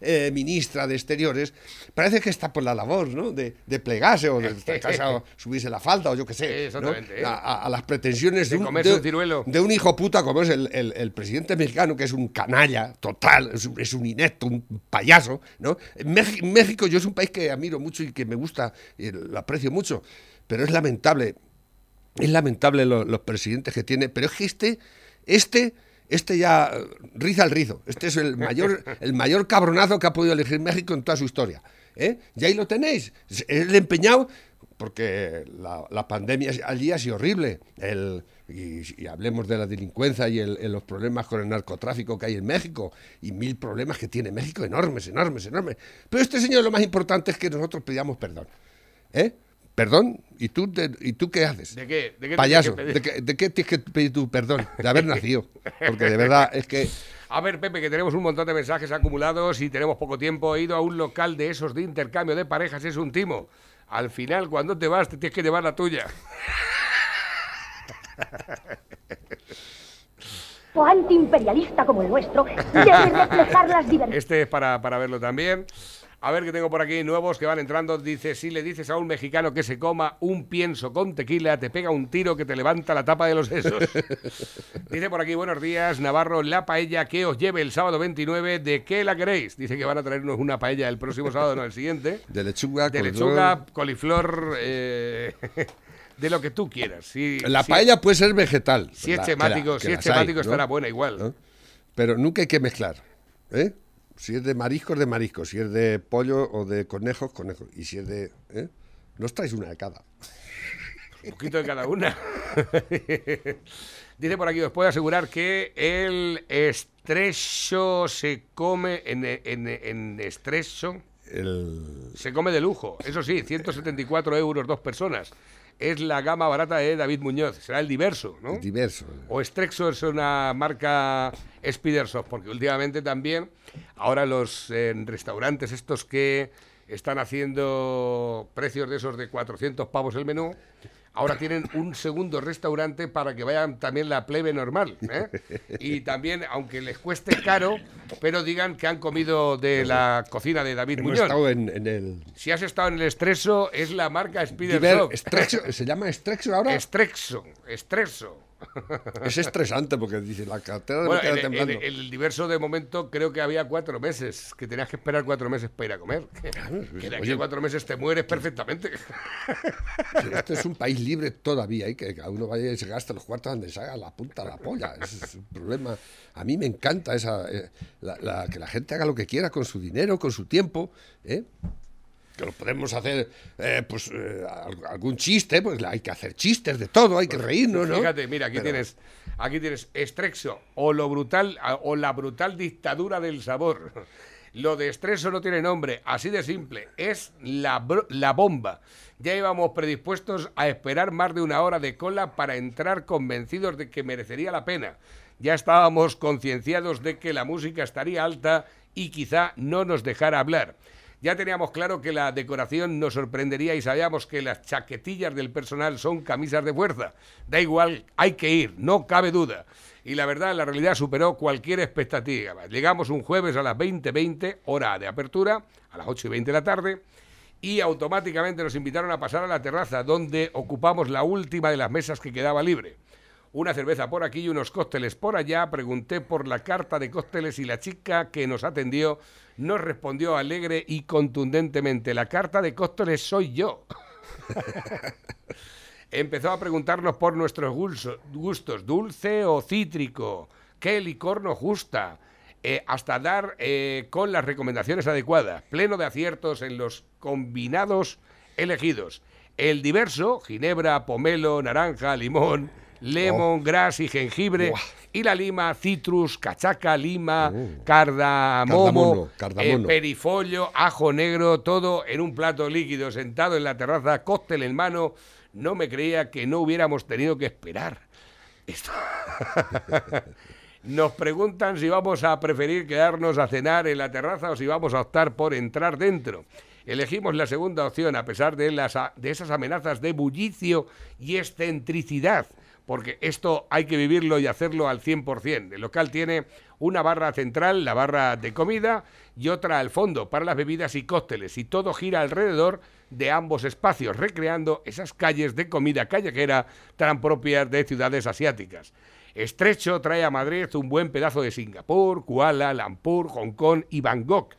eh, ministra de Exteriores, parece que está por la labor, ¿no? De, de plegarse o de <laughs> subirse la falda o yo qué sé. Sí, ¿no? exactamente, ¿eh? A, las pretensiones De de, un, de- un ciruelo. de un hijo puta como es el, el- el presidente mexicano, que es un canalla total, es un, es un inepto, un payaso, México yo es un país que admiro mucho y que me gusta y lo aprecio mucho, pero es lamentable, es lamentable lo- los presidentes que tiene, pero es que este, este, este ya riza el rizo, este es el mayor, <laughs> el mayor cabronazo que ha podido elegir México en toda su historia, ¿eh? Y ahí lo tenéis, es el empeñado porque la, la pandemia allí ha sido horrible. El, y, y hablemos de la delincuencia y el- el- los problemas con el narcotráfico que hay en México y mil problemas que tiene México, enormes, enormes, enormes. Pero este señor lo más importante es que nosotros pidamos perdón. ¿eh? ¿Perdón? ¿Y tú, te- ¿Y tú qué haces? ¿De qué? ¿De qué Payaso, tienes que ¿de qué, de qué tienes que pedir tu perdón? De haber nacido. Porque de verdad es que... <laughs> A ver, Pepe, que tenemos un montón de mensajes acumulados y tenemos poco tiempo. He ido a un local de esos de intercambio de parejas, es un timo. Al final, cuando te vas, te tienes que llevar la tuya. <laughs> <laughs> O antiimperialista como el nuestro debe reflejar las diversidades. Este es para, para verlo también. A ver que tengo por aquí nuevos que van entrando. Dice, si le dices a un mexicano que se coma un pienso con tequila, te pega un tiro que te levanta la tapa de los sesos. <laughs> Dice por aquí, buenos días, Navarro, la paella que os lleve el sábado 29, ¿de qué la queréis? Dice que van a traernos una paella el próximo sábado, no el siguiente. <laughs> De lechuga, De lechuga, coliflor, eh, <laughs> de lo que tú quieras. Si, La si- paella puede ser vegetal. Si es que temático, la- que si es hay, temático ¿no? estará buena igual. Pero nunca hay que mezclar. ¿eh? Si es de mariscos, de mariscos. Si es de pollo o de conejos, conejos. Y si es de... ¿eh? No os traéis una de cada. Un poquito de cada una. Dice por aquí, os puedo asegurar que el estrecho se come en, en, en estrecho. El... Se come de lujo. Eso sí, 174 euros dos personas. Es la gama barata de David Muñoz. Será el diverso, ¿no? Diverso. O Strexo es una marca Spidersoft, porque últimamente también, ahora los eh, restaurantes estos que están haciendo precios de esos de 400 pavos el menú, ahora tienen un segundo restaurante para que vayan también la plebe normal. ¿eh? Y también, aunque les cueste caro, pero digan que han comido de la cocina de David Hemos Muñoz. estado en, en el... Si has estado en el Estreso, es la marca Diver- Spidersoft. Estrexo- ¿Se llama Estrexo ahora? Estrexo, Estreso. Es estresante porque dice la cartera Bueno, me queda en, temblando. en- en el diverso de momento creo que había cuatro meses, que tenías que esperar cuatro meses para ir a comer. Que de aquí oye. a cuatro meses te mueres perfectamente. Esto es un país libre todavía y que cada uno vaya y se gaste los cuartos donde se haga la punta de la polla. Ese es un problema. A mí me encanta esa, eh, la- la- que la gente haga lo que quiera con su dinero, con su tiempo. ¿eh? Que lo podemos hacer, eh, pues, eh, al- algún chiste, pues hay que hacer chistes de todo, hay que reírnos, ¿no? Fíjate, mira, aquí Pero- tienes, aquí tienes Estrexo o lo brutal o la brutal dictadura del sabor. <laughs> Lo de Estreso no tiene nombre, así de simple, es la, la bomba. Ya íbamos predispuestos a esperar más de una hora de cola para entrar convencidos de que merecería la pena. Ya estábamos concienciados de que la música estaría alta y quizá no nos dejara hablar. Ya teníamos claro que la decoración nos sorprendería y sabíamos que las chaquetillas del personal son camisas de fuerza. Da igual, hay que ir, no cabe duda. Y la verdad, la realidad superó cualquier expectativa. Llegamos un jueves a las 20.20, hora de apertura, a las 8 y 20 de la tarde, y automáticamente nos invitaron a pasar a la terraza, donde ocupamos la última de las mesas que quedaba libre. Una cerveza por aquí y unos cócteles por allá. Pregunté por la carta de cócteles y la chica que nos atendió nos respondió alegre y contundentemente, la carta de cócteles soy yo. <laughs> Empezó a preguntarnos por nuestros gustos, dulce o cítrico, qué licor nos gusta, eh, hasta dar eh, con las recomendaciones adecuadas, pleno de aciertos en los combinados elegidos. El diverso, ginebra, pomelo, naranja, limón, lemon, grass y jengibre, y la lima, citrus, cachaca, lima, cardamomo, Cardamono, cardamono. eh, perifollo, ajo negro, todo en un plato líquido, sentado en la terraza, cóctel en mano. No me creía que no hubiéramos tenido que esperar. Esto- <laughs> Nos preguntan si vamos a preferir quedarnos a cenar en la terraza o si vamos a optar por entrar dentro. Elegimos la segunda opción a pesar de, las, de esas amenazas de bullicio y excentricidad, porque esto hay que vivirlo y hacerlo al 100%. El local tiene una barra central, la barra de comida, y otra al fondo para las bebidas y cócteles, y todo gira alrededor de ambos espacios, recreando esas calles de comida callejera tan propias de ciudades asiáticas. Estrecho trae a Madrid un buen pedazo de Singapur, Kuala, Lumpur, Hong Kong y Bangkok.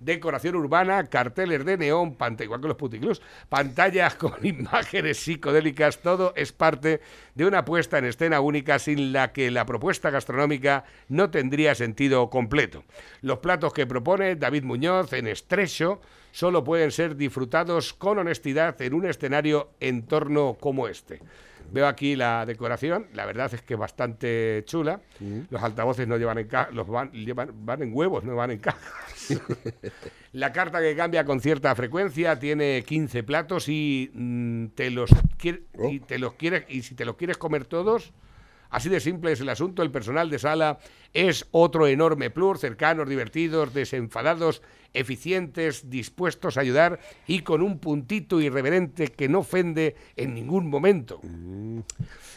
Decoración urbana, carteles de neón, igual que los puticlubs, pantallas con <laughs> imágenes psicodélicas, todo es parte de una puesta en escena única sin la que la propuesta gastronómica no tendría sentido completo. Los platos que propone David Muñoz en Estrecho solo pueden ser disfrutados con honestidad en un escenario en torno como este. Veo aquí la decoración, la verdad es que bastante chula. Los altavoces no llevan en los van, llevan, van en huevos, no van en cajas. <laughs> la carta que cambia con cierta frecuencia tiene 15 platos y mm, te los quiere- y te los quieres y si te los quieres comer todos, Así de simple es el asunto. El personal de sala es otro enorme plus, cercanos, divertidos, desenfadados, eficientes, dispuestos a ayudar y con un puntito irreverente que no ofende en ningún momento.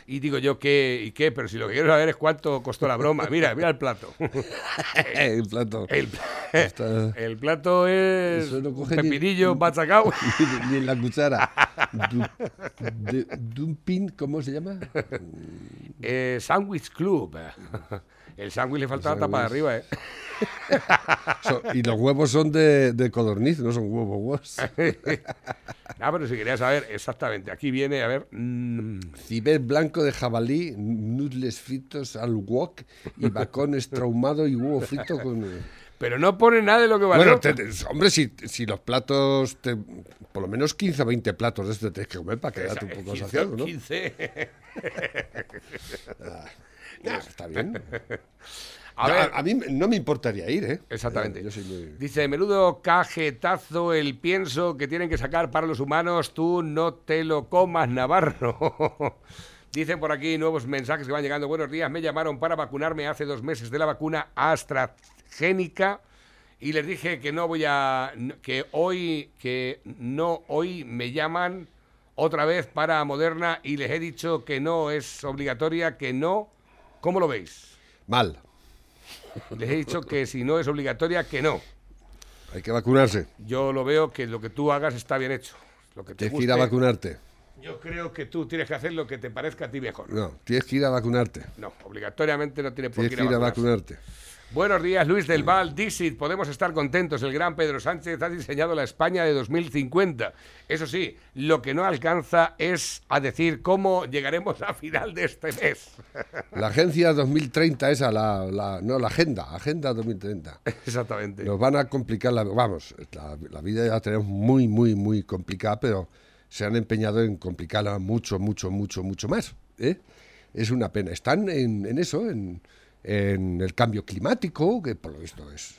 Y digo yo, ¿qué? ¿Y qué? Pero si lo que quiero saber es cuánto costó la broma. Mira, mira el plato. <laughs> el plato. El, Está- el plato es no un pepinillo machacado. <laughs> ni, ni en la cuchara. <laughs> Dumping, ¿cómo se llama? Eh, Sandwich Club. El sándwich le falta la tapa de arriba, ¿eh? <laughs> So- y los huevos son de, de codorniz, no son huevos huevos. <laughs> Ah, pero si quería saber exactamente, aquí viene, a ver. mm, Cibet blanco de jabalí, noodles fritos al wok y <laughs> bacon estraumado y huevo frito con... pero no pone nada de lo que vale. Bueno, te- te- hombre, si, si los platos, te- por lo menos 15 o 20 platos de este tienes que comer para quedarte un poco 15, saciado, ¿no? 15. Ah, está bien. <laughs> A ver. a mí no me importaría ir, ¿eh? Exactamente. Yo soy muy... Dice, menudo cajetazo el pienso que tienen que sacar para los humanos, tú no te lo comas, Navarro. <laughs> Dicen por aquí nuevos mensajes que van llegando. Buenos días, me llamaron para vacunarme hace dos meses de la vacuna AstraZeneca y les dije que no voy a, que hoy, que no hoy me llaman otra vez para Moderna y les he dicho que no es obligatoria, que no. ¿Cómo lo veis? Mal. Les he dicho que si no es obligatoria, que no. Hay que vacunarse. Yo lo veo que lo que tú hagas está bien hecho. Lo que te Tienes que ir a vacunarte. Yo creo que tú tienes que hacer lo que te parezca a ti mejor. No, tienes que ir a vacunarte. No, obligatoriamente no tiene por Tienes qué que ir a vacunarse. vacunarte. Buenos días, Luis del Val, Dixit. Podemos estar contentos. El gran Pedro Sánchez ha diseñado la España de 2050. Eso sí, lo que no alcanza es a decir cómo llegaremos a final de este mes. La agencia 2030 esa, la, la- no, la agenda, agenda 2030. Exactamente. Nos van a complicar la, vamos, la, la vida ya la tenemos muy, muy, muy complicada, pero se han empeñado en complicarla mucho, mucho, mucho, mucho más. ¿eh? Es una pena. Están en, en eso, en, en el cambio climático, que por lo visto es.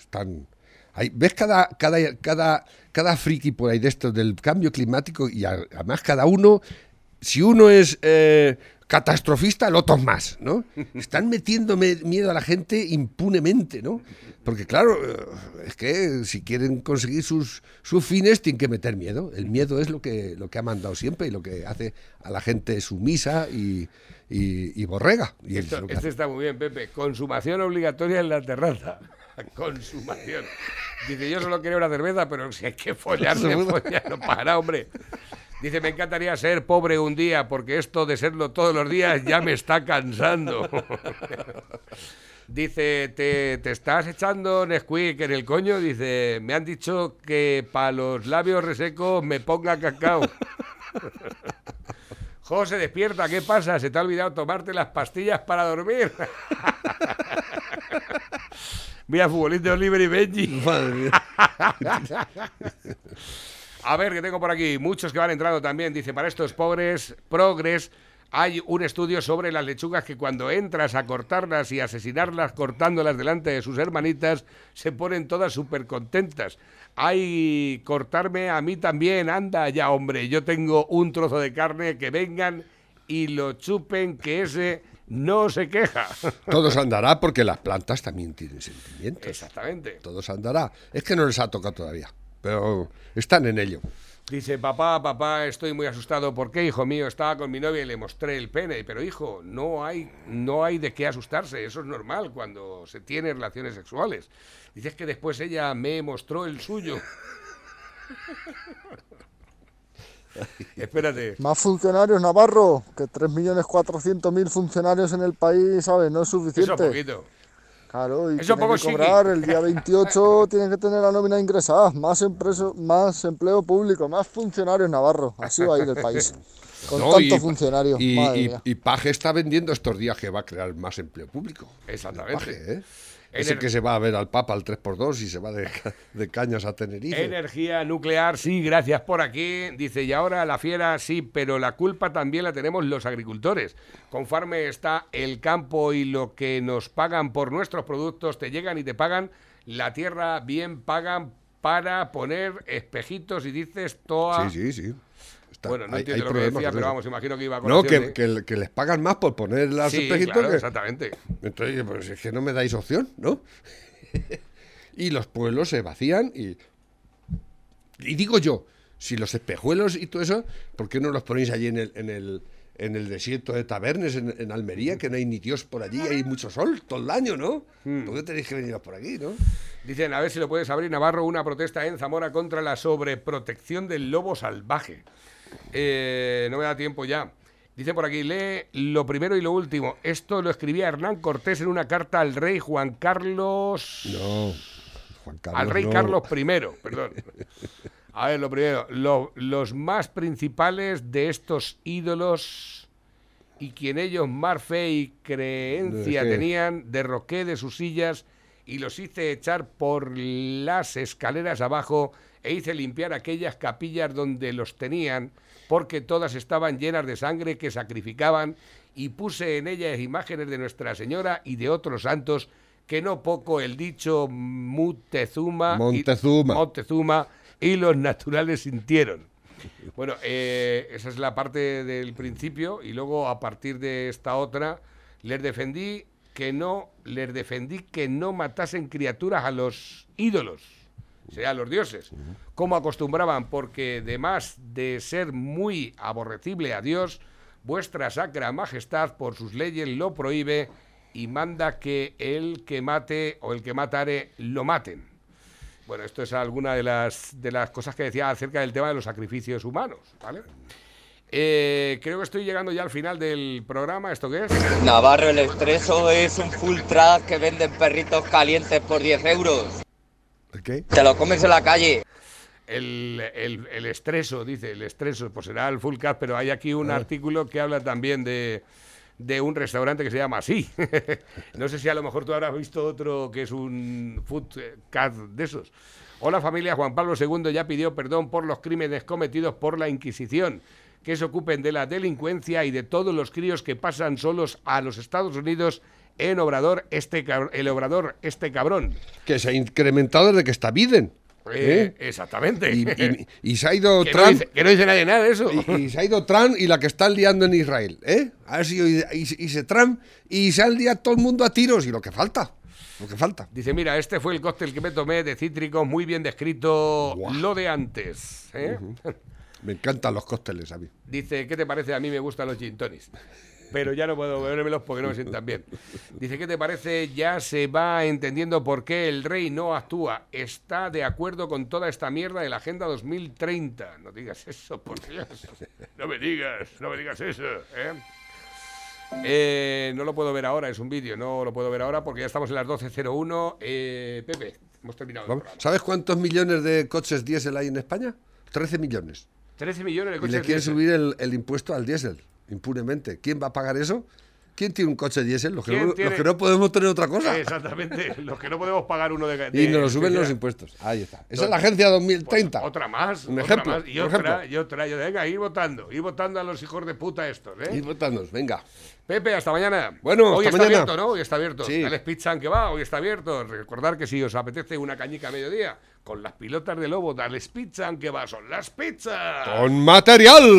Hay, ¿Ves cada, cada, cada, cada friki por ahí de esto del cambio climático? Y además cada uno, si uno es eh, catastrofista, es más, ¿no? Están metiendo me- miedo a la gente impunemente, ¿no? Porque claro, eh, es que si quieren conseguir sus, sus fines tienen que meter miedo. El miedo es lo que, lo que ha mandado siempre y lo que hace a la gente sumisa y, y- y borrega. Y Esto- este está muy bien, Pepe. Consumación obligatoria en la terraza. <laughs> Consumación. Dice, yo solo quería una cerveza, pero si hay que follar, <laughs> no para, hombre. Dice, me encantaría ser pobre un día, porque esto de serlo todos los días ya me está cansando. <laughs> Dice, ¿te, te estás echando Nesquik en el coño? Dice, me han dicho que para los labios resecos me ponga cacao. <laughs> José, despierta, ¿qué pasa? ¿Se te ha olvidado tomarte las pastillas para dormir? <laughs> Mira, futbolista Oliver y Benji. A ver, que tengo por aquí muchos que van entrando también. Dice, para estos pobres progres hay un estudio sobre las lechugas que cuando entras a cortarlas y asesinarlas cortándolas delante de sus hermanitas, se ponen todas súper contentas. Ay, cortarme a mí también, anda ya, hombre, yo tengo un trozo de carne, que vengan y lo chupen, que ese no se queja. <laughs> Todos andará porque las plantas también tienen sentimientos. Exactamente. Todos andará. Es que no les ha tocado todavía, pero están en ello. Dice, papá, papá, estoy muy asustado. ¿Por qué, hijo mío? Estaba con mi novia y le mostré el pene. Pero, hijo, no hay, no hay de qué asustarse. Eso es normal cuando se tiene relaciones sexuales. Dices que después ella me mostró el suyo. <laughs> Espérate. Más funcionarios, Navarro, que 3.400.000 funcionarios en el país, ¿sabes? No es suficiente. Eso poquito. Claro, y Eso tienen poco que chiqui. cobrar el día 28, <laughs> tienen que tener la nómina ingresada, más, empreso, más empleo público, más funcionarios, Navarro. Así va a ir el país. <laughs> Con No, tanto y- funcionario. Y Paje está vendiendo estos días que va a crear más empleo público. Exactamente. Paje, ¿eh? Ese Ener- que se va a ver al Papa al 3x2 y se va de, ca- de cañas a Tenerife. Energía nuclear, sí, gracias por aquí. Dice, y ahora la fiera, sí, pero la culpa también la tenemos los agricultores. Con Farme está el campo y lo que nos pagan por nuestros productos, te llegan y te pagan. La tierra bien pagan para poner espejitos y dices toa... Sí, sí, sí. Está- Bueno, no hay- entiendo hay lo que decía, con pero vamos, imagino que iba a No, que, de- que- que les pagan más por poner las Sí, claro, que- exactamente. Entonces, pues es que no me dais opción, ¿no? <laughs> y los pueblos se vacían y... Y digo yo, si los espejuelos y todo eso, ¿por qué no los ponéis allí en el, en el, en el desierto de Tabernes, en, en Almería, que no hay ni Dios por allí, hay mucho sol todo el año, ¿no? Hmm. ¿Por qué tenéis que veniros por aquí, no? Dicen, a ver si lo puedes abrir, Navarro, una protesta en Zamora contra la sobreprotección del lobo salvaje. Eh, no me da tiempo ya. Dice por aquí, lee lo primero y lo último. Esto lo escribía Hernán Cortés en una carta al rey Juan Carlos... No, Juan Carlos. al rey no. Carlos I, perdón. A ver, lo primero, lo- los más principales de estos ídolos y quien ellos más fe y creencia tenían, derroqué de sus sillas y los hice echar por las escaleras abajo e hice limpiar aquellas capillas donde los tenían, porque todas estaban llenas de sangre que sacrificaban, y puse en ellas imágenes de Nuestra Señora y de otros santos, que no poco el dicho Mutezuma y- Montezuma. Montezuma y los naturales sintieron. Bueno, eh, esa es la parte del principio y luego a partir de esta otra les defendí que no les defendí que no matasen criaturas a los ídolos, a los dioses, como acostumbraban, porque además de ser muy aborrecible a Dios, vuestra sacra majestad por sus leyes lo prohíbe y manda que el que mate o el que matare lo maten. Bueno, esto es alguna de las, de las cosas que decía acerca del tema de los sacrificios humanos, ¿vale? Eh, creo que estoy llegando ya al final del programa. ¿Esto qué es? Navarro el Expreso es un full track que venden perritos calientes por 10 euros. ¿Qué? Te lo comes en la calle. El, el, el estreso, dice, el estreso, pues será el full cat, pero hay aquí un Ah. artículo que habla también de, de un restaurante que se llama así. <laughs> no sé si a lo mejor tú habrás visto otro que es un food cat de esos. Hola familia, Juan Pablo II ya pidió perdón por los crímenes cometidos por la Inquisición. Que se ocupen de la delincuencia y de todos los críos que pasan solos a los Estados Unidos en Obrador, este el Obrador, este cabrón. Que se ha incrementado desde que está Biden. Eh, ¿eh? Exactamente. Y, y- y se ha ido <laughs> Que no Trump. dice- que no dice nadie nada de eso. Y, y se ha ido Trump y la que están liando en Israel. ¿eh? Ha sido y, se Trump y se han liado todo el mundo a tiros y lo que falta. Lo que falta. Dice, mira, este fue el cóctel que me tomé de cítricos, muy bien descrito lo de antes. ¿eh? Me encantan los cócteles a mí. Dice, ¿qué te parece? A mí me gustan los gin tonics. Pero ya no puedo bebérmelos porque no me sientan bien. Dice, ¿qué te parece? Ya se va entendiendo por qué el rey no actúa. Está de acuerdo con toda esta mierda de la Agenda 2030. No digas eso, por Dios. No me digas, no me digas eso. ¿eh? Eh, no lo puedo ver ahora, es un vídeo, no lo puedo ver ahora porque ya estamos en las 12.01. Eh, Pepe, hemos terminado. ¿Sabes cuántos millones de coches diésel hay en España? 13 millones. 13 millones de Y coches. le quieren subir el, el impuesto al diésel, impunemente. ¿Quién va a pagar eso? ¿Quién tiene un coche diésel? Los que, ¿Quién no, los que no podemos tener otra cosa. <laughs> Exactamente, los que no podemos pagar uno de. Y nos lo suben los impuestos. Ahí está. Esa es la Agencia 2030. Pues Otra más. Un otra ejemplo, más, y otra, ejemplo. y otra. y venga, ir votando. Ir votando a los hijos de puta estos, ¿eh? Ir votando, venga. Pepe, hasta mañana. Bueno, hoy hasta está mañana. abierto, ¿no? Hoy está abierto. Sí. Dale pizza que va, hoy está abierto. Recordar que si os apetece una cañica a mediodía, con las pilotas de lobo, dale pizza que va, son las pizzas. Con material.